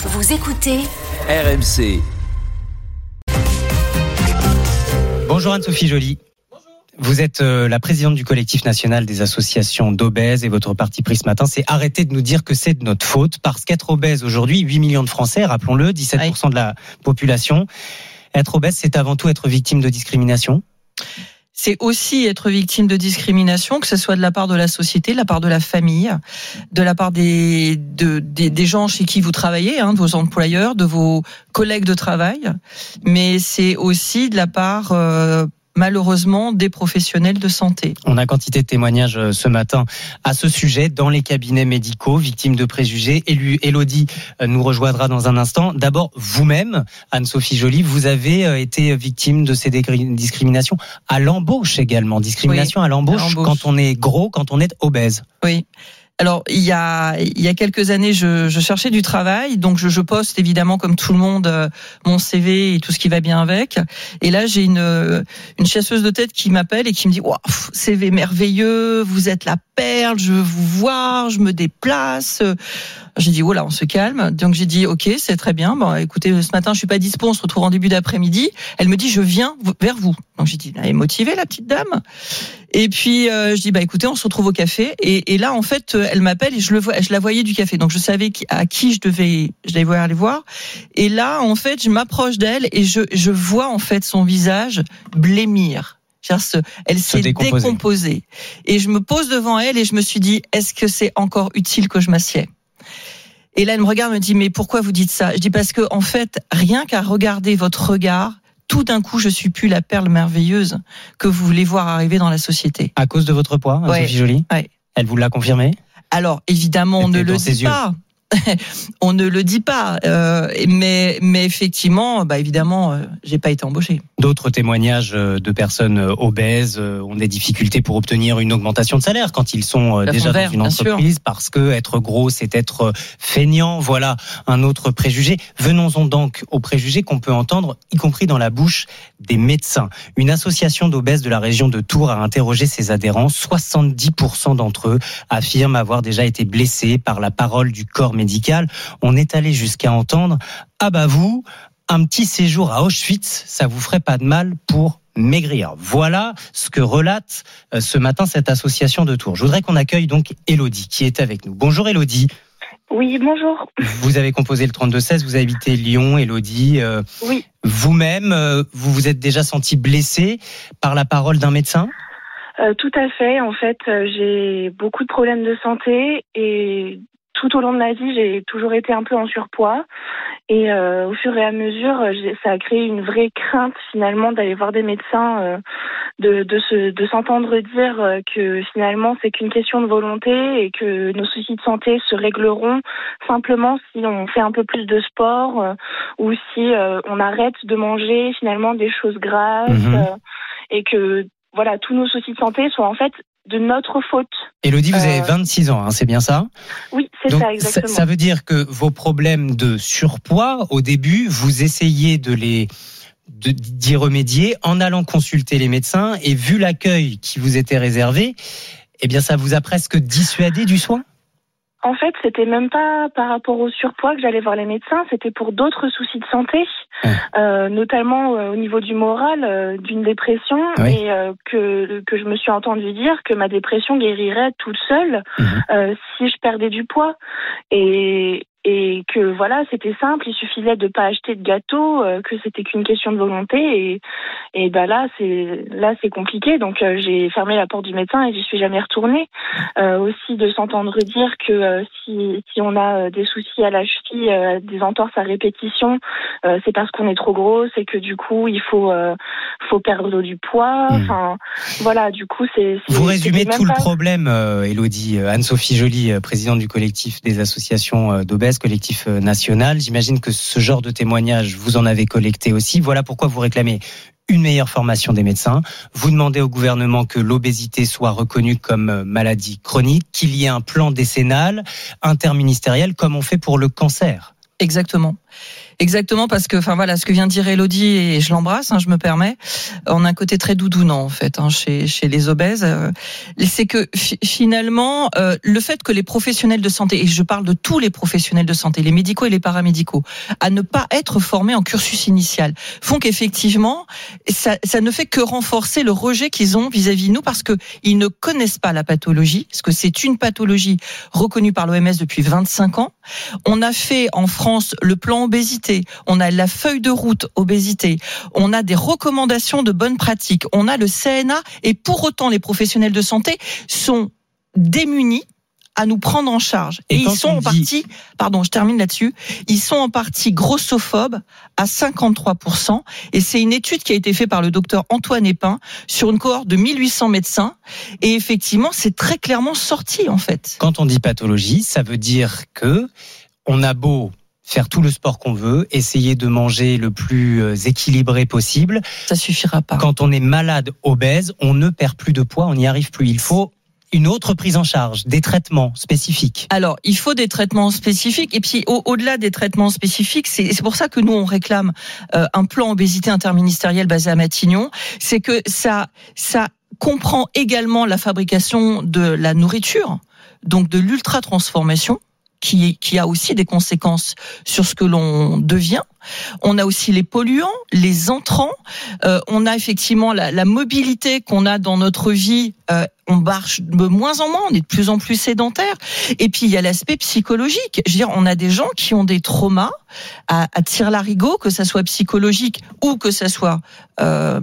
Vous écoutez RMC. Bonjour Anne-Sophie Joly. Vous êtes euh, la présidente du collectif national des associations d'obèses et votre parti pris ce matin, c'est arrêter de nous dire que c'est de notre faute parce qu'être obèse aujourd'hui, 8 millions de Français, rappelons-le, 17% de la population. Être obèse, c'est avant tout être victime de discrimination c'est aussi être victime de discrimination, que ce soit de la part de la société, de la part de la famille, de la part des, de, des, gens chez qui vous travaillez, hein, de vos employeurs, de vos collègues de travail, mais c'est aussi de la part euh, malheureusement des professionnels de santé. On a quantité de témoignages euh, ce matin à ce sujet dans les cabinets médicaux, victimes de préjugés. Elodie euh, nous rejoindra dans un instant. D'abord, vous-même, Anne-Sophie Joly, vous avez euh, été victime de ces discriminations à l'embauche également. Discrimination à l'embauche quand on est gros, quand on est obèse. Oui. Alors il y a il y a quelques années, je, cherchais du travail, donc je, je, poste évidemment comme tout le monde euh, mon CV et tout ce qui va bien avec. Et là j'ai une une chasseuse de tête qui m'appelle et qui me dit wow, CV merveilleux, vous êtes la perle, je veux vous voir, je me déplace. J'ai dit voilà, on se calme. Donc j'ai dit ok, c'est très bien. Bon, écoutez, ce matin je suis pas dispo, on se retrouve en début d'après-midi. Elle me dit je viens vers vous. Donc j'ai dit elle est motivée la petite dame. Et puis euh, je dis bah écoutez, on se retrouve au café. Et, et là en fait, elle m'appelle et je le vois, je la voyais du café. Donc je savais à qui je devais, je devais aller voir. Et là en fait, je m'approche d'elle et je je vois en fait son visage blêmir elle s'est décomposée. Et je me pose devant elle et je me suis dit, est-ce que c'est encore utile que je m'assieds? Et là, elle me regarde, me dit, mais pourquoi vous dites ça? Je dis parce que en fait, rien qu'à regarder votre regard, tout d'un coup, je suis plus la perle merveilleuse que vous voulez voir arriver dans la société. À cause de votre poids, Sophie Jolie Elle vous l'a confirmé? Alors évidemment, on ne le dit pas. on ne le dit pas, euh, mais mais effectivement, bah évidemment, euh, j'ai pas été embauché. D'autres témoignages euh, de personnes obèses ont des difficultés pour obtenir une augmentation de salaire quand ils sont déjà dans une entreprise parce que être gros c'est être feignant. Voilà un autre préjugé. Venons-en donc aux préjugés qu'on peut entendre, y compris dans la bouche des médecins. Une association d'obèses de la région de Tours a interrogé ses adhérents. 70% d'entre eux affirment avoir déjà été blessés par la parole du corps on est allé jusqu'à entendre ah bah vous, un petit séjour à Auschwitz, ça vous ferait pas de mal pour maigrir. Voilà ce que relate euh, ce matin cette association de Tours. Je voudrais qu'on accueille donc Elodie qui est avec nous. Bonjour Elodie. Oui, bonjour. Vous avez composé le 32-16, vous habitez Lyon, Elodie. Euh, oui. Vous-même, euh, vous vous êtes déjà senti blessée par la parole d'un médecin? Tout à fait. En fait, j'ai beaucoup de problèmes de santé et tout au long de ma vie, j'ai toujours été un peu en surpoids. Et euh, au fur et à mesure, ça a créé une vraie crainte finalement d'aller voir des médecins, euh, de, de, de s'entendre dire euh, que finalement c'est qu'une question de volonté et que nos soucis de santé se régleront simplement si on fait un peu plus de sport ou si on arrête de manger finalement des choses grasses mhm. et que voilà tous nos soucis de santé sont en fait de notre faute. Elodie, vous avez 26 euh, ans, hein, c'est bien ça? Oui, c'est ça, exactement. Ça, veut dire que vos problèmes de surpoids, au début, vous essayez de les d'y remédier en allant consulter les médecins et vu l'accueil qui vous était réservé, eh bien ça vous a presque dissuadé du soin? En fait, c'était même pas par rapport au surpoids que j'allais voir les médecins, c'était pour d'autres soucis de santé, euh, notamment euh, au niveau du moral, euh, d'une dépression, et que, que je me suis entendu dire que ma dépression guérirait toute seule mhm. si je perdais du poids. Et, et que voilà, c'était simple, il suffisait de pas acheter de gâteau, euh, que c'était qu'une question de volonté et et ben là c'est là c'est compliqué donc euh, j'ai fermé la porte du médecin et j'y suis jamais retournée. Euh, aussi de s'entendre dire que si si on a des soucis à la cheville, des entorses à répétition, c'est parce qu'on est trop gros, c'est que du coup il faut faut perdre du poids. Hmm. Enfin voilà, du coup c'est vous résumez tout le problème, Elodie Anne-Sophie Joly, présidente du collectif des associations d'obèses collectif euh, national. J'imagine que ce genre de témoignages, vous en avez collecté aussi. Voilà pourquoi vous réclamez une meilleure formation des médecins. Vous demandez au gouvernement que l'obésité soit reconnue comme euh, maladie chronique, qu'il y ait un plan décennal interministériel comme on fait pour le cancer. Exactement. Exactement, parce que, enfin voilà, ce que vient de dire Elodie, et je l'embrasse, hein, je me permets, on a un côté très doudounant en fait hein, chez, chez les obèses. Euh, c'est que finalement, euh, le fait que les professionnels de santé, et je parle de tous les professionnels de santé, les médicaux et les paramédicaux, à ne pas être formés en cursus initial, font qu'effectivement, ça, ça ne fait que renforcer le rejet qu'ils ont vis-à-vis de nous, parce que ils ne connaissent pas la pathologie, parce que c'est une pathologie reconnue par l'OMS depuis 25 ans. On a fait en France le plan obésité, on a la feuille de route obésité, on a des recommandations de bonnes pratiques, on a le CNA et pour autant les professionnels de santé sont démunis à nous prendre en charge. Et, ils sont en partie, pardon, je termine là-dessus, ils sont en partie grossophobes à 53%. Et c'est une étude qui a été faite par le docteur Antoine Epin sur une cohorte de 1800 médecins. Et effectivement, c'est très clairement sorti, en fait. Quand on dit pathologie, ça veut dire que on a beau faire tout le sport qu'on veut, essayer de manger le plus euh, équilibré possible. Ça suffira pas. Quand on est malade, obèse, on ne perd plus de poids, on n'y arrive plus. Il faut une autre prise en charge, des traitements spécifiques Alors, il faut des traitements spécifiques. Et puis, au-delà des traitements spécifiques, c'est pour ça que nous, on réclame euh, un plan obésité interministériel basé à Matignon. C'est que ça, ça comprend également la fabrication de la nourriture, donc de l'ultra-transformation qui, qui a aussi des conséquences sur ce que l'on devient. On a aussi les polluants, les entrants. Euh, on a effectivement la, la mobilité qu'on a dans notre vie. Euh, on marche de moins en moins, on est de plus en plus sédentaire. Et puis il y a l'aspect psychologique. Je veux dire, on a des gens qui ont des traumas à, à tir larigot, que ça soit psychologique ou que ça soit euh,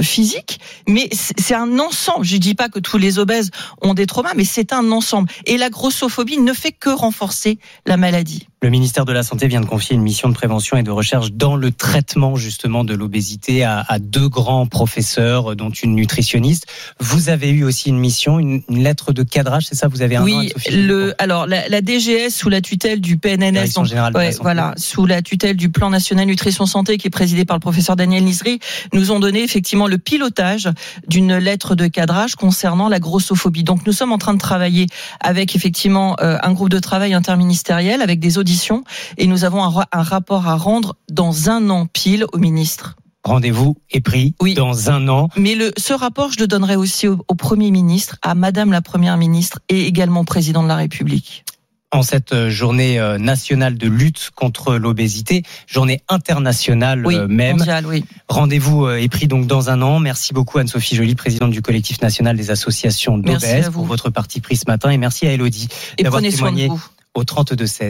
physique, mais c'est un ensemble. Je dis pas que tous les obèses ont des traumas, mais c'est un ensemble. Et la grossophobie ne fait que renforcer la maladie. Le ministère de la Santé vient de confier une mission de prévention et de recherche dans le traitement justement de l'obésité à, à, deux grands professeurs, dont une nutritionniste. Vous avez eu aussi une mission, une, lettre de cadrage, c'est ça? Vous avez un Oui, le, alors la, la, DGS sous la tutelle du PNNS, donc, ouais, voilà, sous la tutelle du Plan national nutrition santé qui est présidé par le professeur Daniel Nisri, nous ont donné effectivement le pilotage d'une lettre de cadrage concernant la grossophobie. Donc nous sommes en train de travailler avec effectivement euh, un groupe de travail interministériel avec des auditeurs et nous avons un, rapport à rendre dans un an pile au ministre. Rendez-vous est pris oui. dans un an. Mais le, ce rapport, je le donnerai aussi au, Premier ministre, à Madame la Première ministre et également au Président de la République en cette euh, journée euh, nationale de lutte contre l'obésité, journée internationale oui, euh, même. Mondiale, oui. Rendez-vous est pris donc dans un an. Merci beaucoup Anne-Sophie Joly, présidente du collectif national des associations d'obèses, pour votre partie prise ce matin. Et merci à Elodie d'avoir témoigné au 32 16.